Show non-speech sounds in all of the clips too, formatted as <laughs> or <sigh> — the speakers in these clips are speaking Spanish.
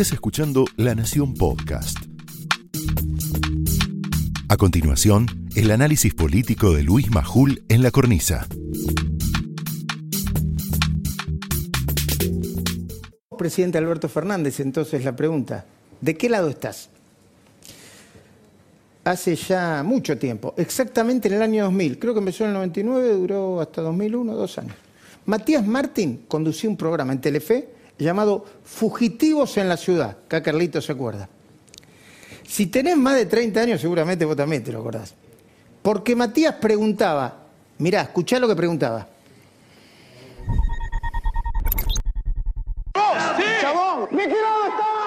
Estás escuchando La Nación Podcast. A continuación, el análisis político de Luis Majul en la cornisa. Presidente Alberto Fernández, entonces la pregunta, ¿de qué lado estás? Hace ya mucho tiempo, exactamente en el año 2000, creo que empezó en el 99, duró hasta 2001, dos años. Matías Martín conducía un programa en Telefe llamado Fugitivos en la Ciudad. Acá Carlito se acuerda. Si tenés más de 30 años, seguramente vos también te lo acordás. Porque Matías preguntaba, mirá, escuchá lo que preguntaba. ¡Sí! ¡Chabón! ¿De qué lado estabas?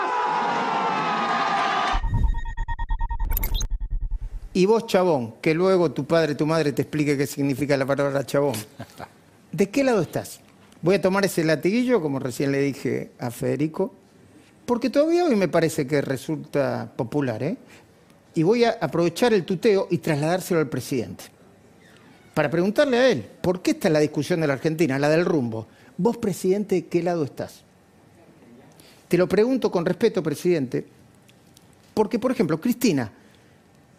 Y vos, chabón, que luego tu padre, tu madre te explique qué significa la palabra chabón. <laughs> ¿De qué lado estás? Voy a tomar ese latiguillo, como recién le dije a Federico, porque todavía hoy me parece que resulta popular, ¿eh? Y voy a aprovechar el tuteo y trasladárselo al presidente. Para preguntarle a él, ¿por qué está la discusión de la Argentina, la del rumbo? Vos, presidente, ¿de qué lado estás? Te lo pregunto con respeto, presidente, porque, por ejemplo, Cristina,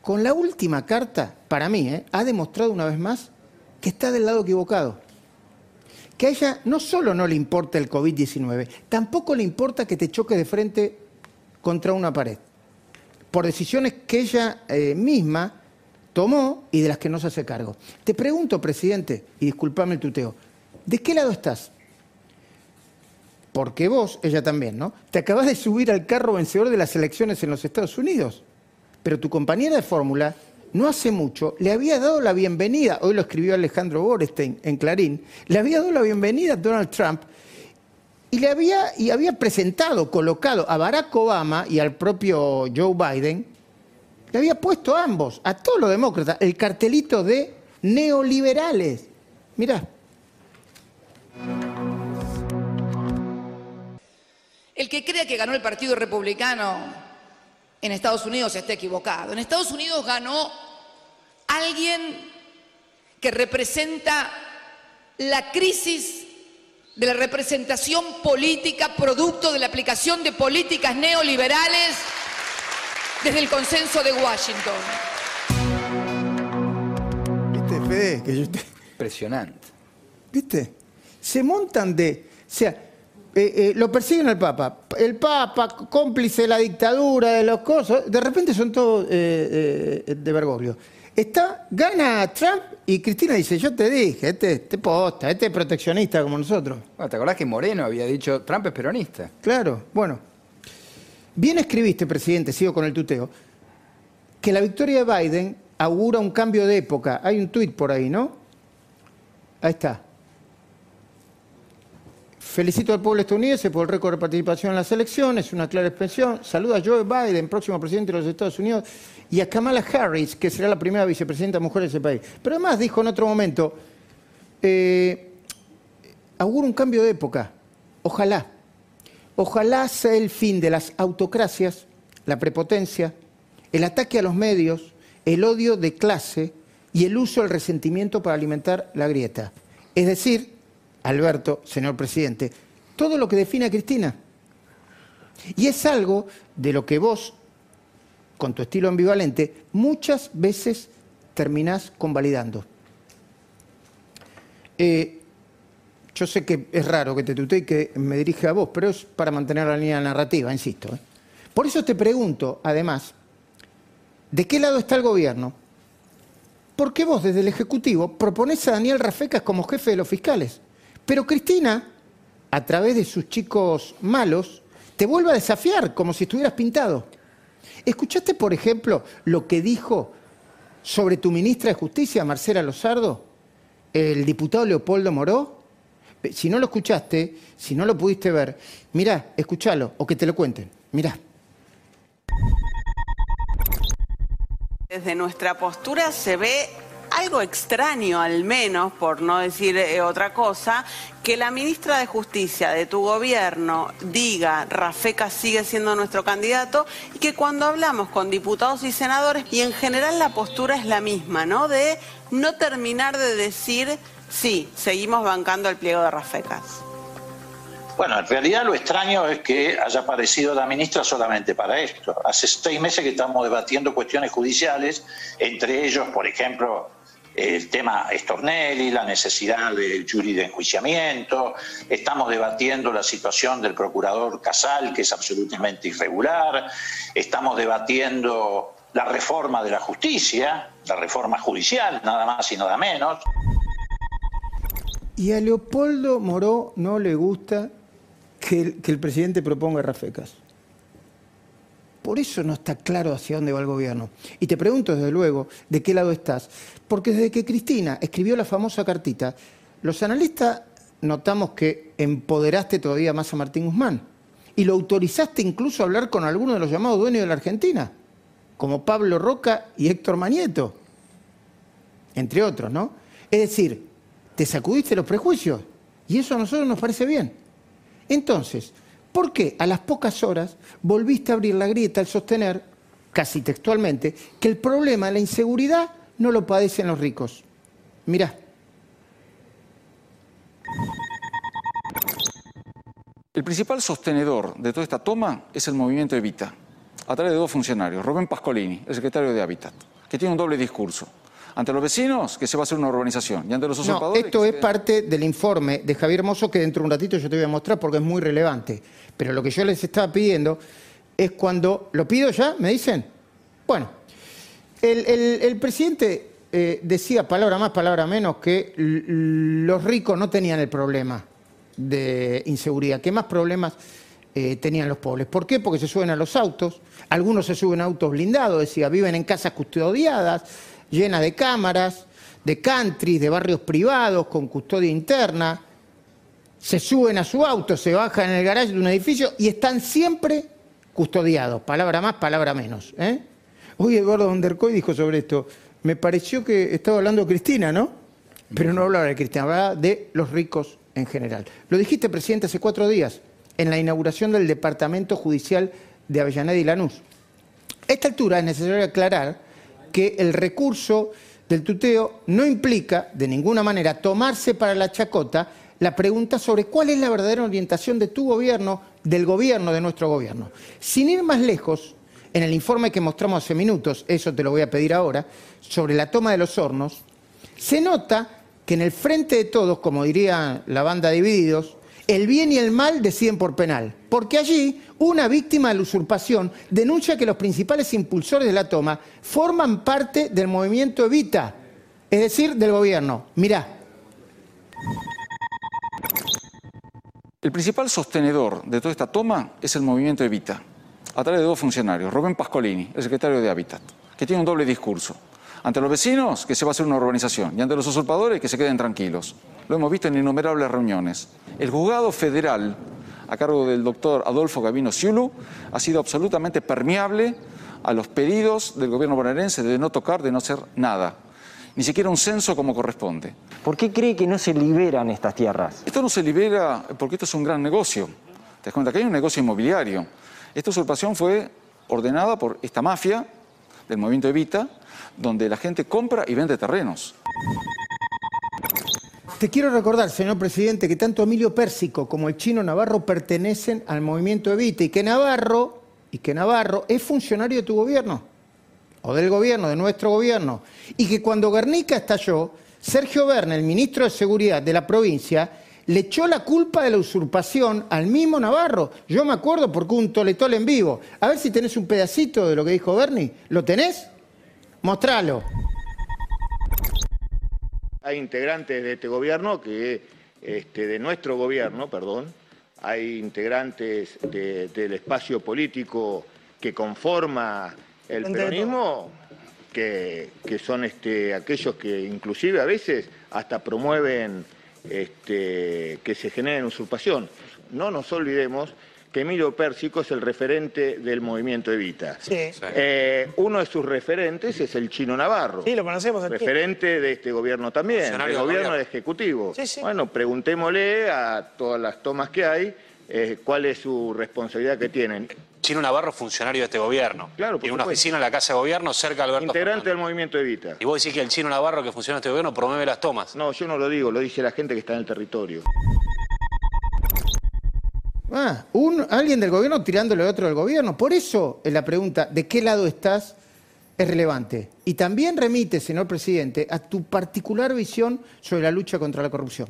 con la última carta, para mí, ¿eh? ha demostrado una vez más que está del lado equivocado que a ella no solo no le importa el COVID-19, tampoco le importa que te choque de frente contra una pared, por decisiones que ella eh, misma tomó y de las que no se hace cargo. Te pregunto, presidente, y discúlpame el tuteo, ¿de qué lado estás? Porque vos, ella también, ¿no? Te acabas de subir al carro vencedor de las elecciones en los Estados Unidos, pero tu compañera de fórmula no hace mucho le había dado la bienvenida, hoy lo escribió Alejandro Borestein en Clarín, le había dado la bienvenida a Donald Trump y le había, y había presentado, colocado a Barack Obama y al propio Joe Biden, le había puesto a ambos, a todos los demócratas, el cartelito de neoliberales. Mirá. El que crea que ganó el Partido Republicano en Estados Unidos está equivocado. En Estados Unidos ganó alguien que representa la crisis de la representación política producto de la aplicación de políticas neoliberales desde el consenso de Washington. ¿Viste, Fede? Que yo Impresionante. ¿Viste? Se montan de... O sea, eh, eh, lo persiguen al Papa. El Papa, cómplice de la dictadura, de los cosas, de repente son todos eh, de Bergoglio. Está, gana Trump y Cristina dice, yo te dije, este, este posta, este es proteccionista como nosotros. ¿Te acordás que Moreno había dicho, Trump es peronista? Claro, bueno. Bien escribiste, presidente, sigo con el tuteo, que la victoria de Biden augura un cambio de época. Hay un tuit por ahí, ¿no? Ahí está. Felicito al pueblo estadounidense por el récord de participación en las elecciones, una clara expresión. Saluda a Joe Biden, próximo presidente de los Estados Unidos, y a Kamala Harris, que será la primera vicepresidenta mujer de ese país. Pero además dijo en otro momento, eh, auguro un cambio de época. Ojalá. Ojalá sea el fin de las autocracias, la prepotencia, el ataque a los medios, el odio de clase y el uso del resentimiento para alimentar la grieta. Es decir, Alberto, señor presidente, todo lo que define a Cristina. Y es algo de lo que vos, con tu estilo ambivalente, muchas veces terminás convalidando. Eh, yo sé que es raro que te tutee y que me dirija a vos, pero es para mantener la línea narrativa, insisto. ¿eh? Por eso te pregunto, además, ¿de qué lado está el gobierno? Porque vos desde el Ejecutivo proponés a Daniel Rafecas como jefe de los fiscales. Pero Cristina, a través de sus chicos malos, te vuelve a desafiar como si estuvieras pintado. ¿Escuchaste, por ejemplo, lo que dijo sobre tu ministra de Justicia, Marcela Lozardo, el diputado Leopoldo Moró? Si no lo escuchaste, si no lo pudiste ver, mirá, escúchalo o que te lo cuenten. Mirá. Desde nuestra postura se ve algo extraño, al menos, por no decir eh, otra cosa, que la ministra de Justicia de tu gobierno diga Rafeca sigue siendo nuestro candidato y que cuando hablamos con diputados y senadores, y en general la postura es la misma, ¿no? De no terminar de decir, sí, seguimos bancando el pliego de Rafecas. Bueno, en realidad lo extraño es que haya aparecido la ministra solamente para esto. Hace seis meses que estamos debatiendo cuestiones judiciales, entre ellos, por ejemplo, el tema Stornelli, la necesidad del jury de enjuiciamiento, estamos debatiendo la situación del procurador Casal, que es absolutamente irregular, estamos debatiendo la reforma de la justicia, la reforma judicial, nada más y nada menos. Y a Leopoldo Moró no le gusta que el, que el presidente proponga rafecas. Por eso no está claro hacia dónde va el gobierno. Y te pregunto, desde luego, de qué lado estás. Porque desde que Cristina escribió la famosa cartita, los analistas notamos que empoderaste todavía más a Martín Guzmán. Y lo autorizaste incluso a hablar con algunos de los llamados dueños de la Argentina, como Pablo Roca y Héctor Manieto, entre otros, ¿no? Es decir, te sacudiste los prejuicios. Y eso a nosotros nos parece bien. Entonces, ¿por qué a las pocas horas volviste a abrir la grieta al sostener, casi textualmente, que el problema de la inseguridad no lo padecen los ricos? Mirá. El principal sostenedor de toda esta toma es el movimiento Evita, a través de dos funcionarios, Rubén Pascolini, el secretario de Hábitat, que tiene un doble discurso. Ante los vecinos, que se va a hacer una urbanización, y ante los No, esto es se- parte del informe de Javier Mozo que dentro de un ratito yo te voy a mostrar porque es muy relevante. Pero lo que yo les estaba pidiendo es cuando... ¿Lo pido ya? ¿Me dicen? Bueno, el, el- el presidente eh, decía, palabra más, palabra menos, que los ricos no tenían el problema de inseguridad, que más problemas eh, tenían los pobres. ¿Por qué? Porque se suben a los autos, algunos se suben a autos blindados, decía, viven en casas custodiadas, llenas de cámaras, de country, de barrios privados, con custodia interna, se suben a su auto, se bajan en el garaje de un edificio y están siempre custodiados, palabra más, palabra menos. ¿eh? Hoy Eduardo Ondercoy dijo sobre esto, me pareció que estaba hablando Cristina, ¿no? Pero no hablaba de Cristina, hablaba de los ricos en general. Lo dijiste, presidente, hace cuatro días, en la inauguración del Departamento Judicial de Avellaneda y Lanús. A esta altura es necesario aclarar que el recurso del tuteo no implica de ninguna manera tomarse para la chacota la pregunta sobre cuál es la verdadera orientación de tu gobierno, del gobierno, de nuestro gobierno. Sin ir más lejos, en el informe que mostramos hace minutos, eso te lo voy a pedir ahora, sobre la toma de los hornos, se nota que en el frente de todos, como diría la banda Divididos, el bien y el mal deciden por penal. Porque allí una víctima de la usurpación denuncia que los principales impulsores de la toma forman parte del movimiento Evita, es decir, del gobierno. Mirá, El principal sostenedor de toda esta toma es el movimiento Evita, a través de dos funcionarios, Rubén Pascolini, el secretario de Hábitat, que tiene un doble discurso. Ante los vecinos, que se va a hacer una urbanización, y ante los usurpadores, que se queden tranquilos. Lo hemos visto en innumerables reuniones. El juzgado federal, a cargo del doctor Adolfo Gavino Ciulu, ha sido absolutamente permeable a los pedidos del gobierno bonaerense de no tocar, de no hacer nada. Ni siquiera un censo como corresponde. ¿Por qué cree que no se liberan estas tierras? Esto no se libera porque esto es un gran negocio. Te das cuenta que hay un negocio inmobiliario. Esta usurpación fue ordenada por esta mafia del movimiento Evita, donde la gente compra y vende terrenos. te quiero recordar, señor presidente, que tanto Emilio Pérsico como el chino Navarro pertenecen al movimiento Evita y que Navarro, y que Navarro es funcionario de tu gobierno, o del gobierno, de nuestro gobierno, y que cuando Guernica estalló, Sergio Verne, el ministro de Seguridad de la provincia, le echó la culpa de la usurpación al mismo Navarro. Yo me acuerdo porque un toletol en vivo. A ver si tenés un pedacito de lo que dijo Bernie. ¿Lo tenés? Mostralo. Hay integrantes de este gobierno que, este, de nuestro gobierno, perdón, hay integrantes de- del espacio político que conforma el peronismo, que, que son este, aquellos que inclusive a veces hasta promueven este, que se generen usurpación. No nos olvidemos que Emilio Pérsico es el referente del movimiento Evita. Sí. Eh, uno de sus referentes es el Chino Navarro. Sí, lo conocemos. Referente de este gobierno también, del gobierno gobierno. del Ejecutivo. Sí, sí. Bueno, preguntémosle a todas las tomas que hay eh, cuál es su responsabilidad que tienen. Chino Navarro, funcionario de este gobierno. Claro, Tiene una oficina en la Casa de Gobierno cerca de Alberto Integrante del movimiento Evita. Y vos decís que el Chino Navarro que funciona en este gobierno promueve las tomas. No, yo no lo digo, lo dice la gente que está en el territorio. Ah, alguien del gobierno tirándole otro del gobierno. Por eso la pregunta, ¿de qué lado estás? es relevante. Y también remite, señor presidente, a tu particular visión sobre la lucha contra la corrupción.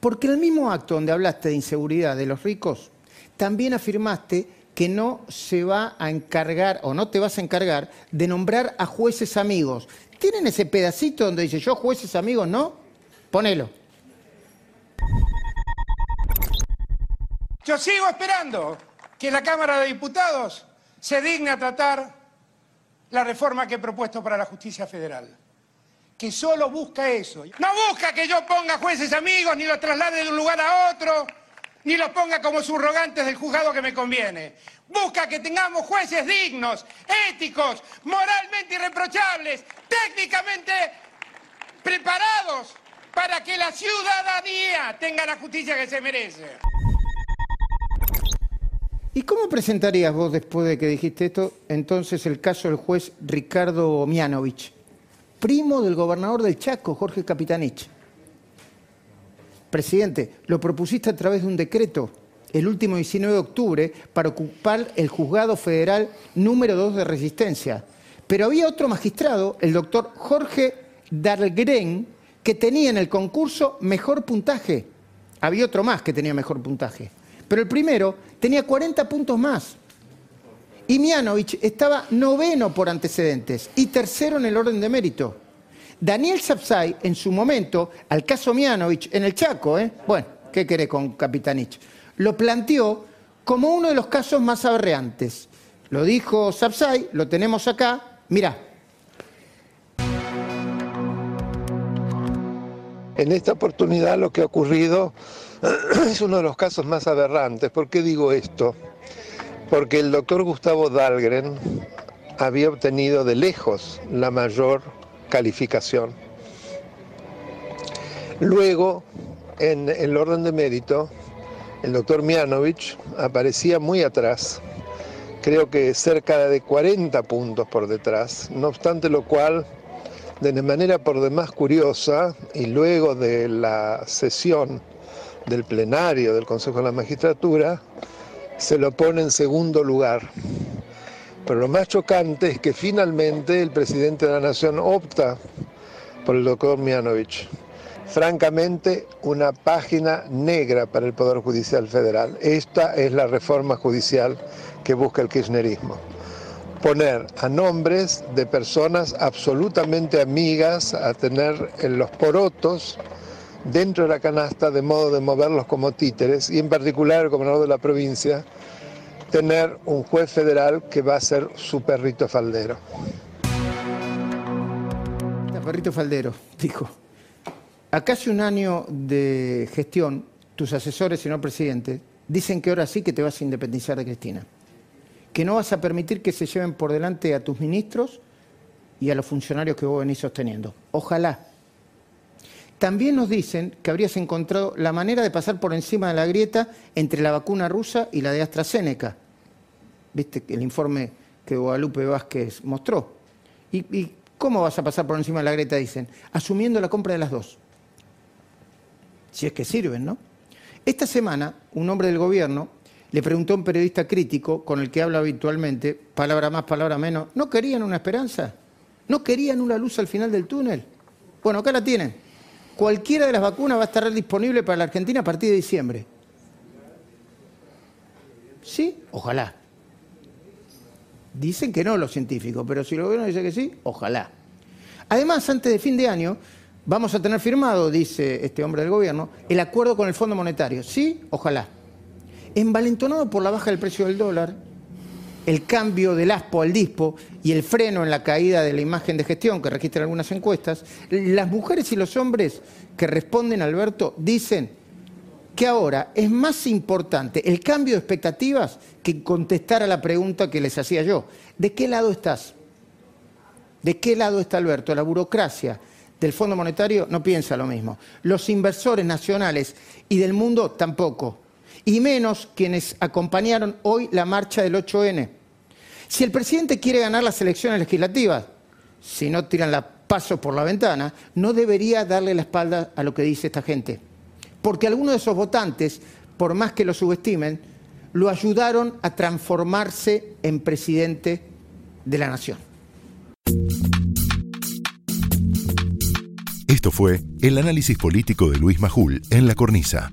Porque en el mismo acto donde hablaste de inseguridad de los ricos, también afirmaste que no se va a encargar o no te vas a encargar de nombrar a jueces amigos. ¿Tienen ese pedacito donde dice yo jueces amigos no? Ponelo. Yo sigo esperando que la Cámara de Diputados se digne a tratar la reforma que he propuesto para la justicia federal, que solo busca eso. No busca que yo ponga jueces amigos, ni los traslade de un lugar a otro, ni los ponga como subrogantes del juzgado que me conviene. Busca que tengamos jueces dignos, éticos, moralmente irreprochables, técnicamente preparados para que la ciudadanía tenga la justicia que se merece. ¿Y cómo presentarías vos, después de que dijiste esto, entonces el caso del juez Ricardo Mianovich, primo del gobernador del Chaco, Jorge Capitanich? Presidente, lo propusiste a través de un decreto el último 19 de octubre para ocupar el juzgado federal número 2 de resistencia. Pero había otro magistrado, el doctor Jorge Dalgren, que tenía en el concurso mejor puntaje. Había otro más que tenía mejor puntaje. Pero el primero tenía 40 puntos más. Y Mianovich estaba noveno por antecedentes y tercero en el orden de mérito. Daniel Sapsay, en su momento, al caso Mianovich, en el Chaco, ¿eh? bueno, ¿qué quiere con Capitanich? Lo planteó como uno de los casos más aberreantes. Lo dijo Sapsay, lo tenemos acá, mirá. En esta oportunidad lo que ha ocurrido <clears throat> es uno de los casos más aberrantes. ¿Por qué digo esto? Porque el doctor Gustavo Dahlgren había obtenido de lejos la mayor calificación. Luego, en el orden de mérito, el doctor Mianovich aparecía muy atrás, creo que cerca de 40 puntos por detrás, no obstante lo cual, de manera por demás curiosa, y luego de la sesión del plenario del Consejo de la Magistratura, se lo pone en segundo lugar. Pero lo más chocante es que finalmente el presidente de la Nación opta por el doctor Mianovich. Francamente, una página negra para el Poder Judicial Federal. Esta es la reforma judicial que busca el kirchnerismo. Poner a nombres de personas absolutamente amigas a tener en los porotos dentro de la canasta de modo de moverlos como títeres y en particular el gobernador de la provincia tener un juez federal que va a ser su perrito faldero. perrito faldero, dijo. A casi un año de gestión, tus asesores, señor presidente, dicen que ahora sí que te vas a independizar de Cristina. Que no vas a permitir que se lleven por delante a tus ministros y a los funcionarios que vos venís sosteniendo. Ojalá también nos dicen que habrías encontrado la manera de pasar por encima de la grieta entre la vacuna rusa y la de AstraZeneca. ¿Viste el informe que Guadalupe Vázquez mostró? ¿Y, cómo vas a pasar por encima de la grieta? Dicen, asumiendo la compra de las dos. Si es que sirven, ¿no? Esta semana, un hombre del gobierno le preguntó a un periodista crítico con el que habla habitualmente, palabra más, palabra menos, ¿no querían una esperanza? ¿No querían una luz al final del túnel? Bueno, acá la tienen cualquiera de las vacunas va a estar disponible para la Argentina a partir de diciembre. ¿Sí? Ojalá. Dicen que no los científicos, pero si el gobierno dice que sí, ojalá. Además, antes de fin de año, vamos a tener firmado, dice este hombre del gobierno, el acuerdo con el Fondo Monetario. ¿Sí? Ojalá. Envalentonado por la baja del precio del dólar, el cambio del ASPO al DISPO y el freno en la caída de la imagen de gestión que registran algunas encuestas, las mujeres y los hombres que responden, Alberto, dicen que ahora es más importante el cambio de expectativas que contestar a la pregunta que les hacía yo. ¿De qué lado estás? ¿De qué lado está Alberto? La burocracia del Fondo Monetario no piensa lo mismo. Los inversores nacionales y del mundo tampoco. Y menos quienes acompañaron hoy la marcha del 8N. Si el presidente quiere ganar las elecciones legislativas, si no tiran la paso por la ventana, no debería darle la espalda a lo que dice esta gente. Porque algunos de esos votantes por más que lo subestimen, lo ayudaron a transformarse en presidente de la nación. Esto fue el análisis político de Luis Majul en La Cornisa,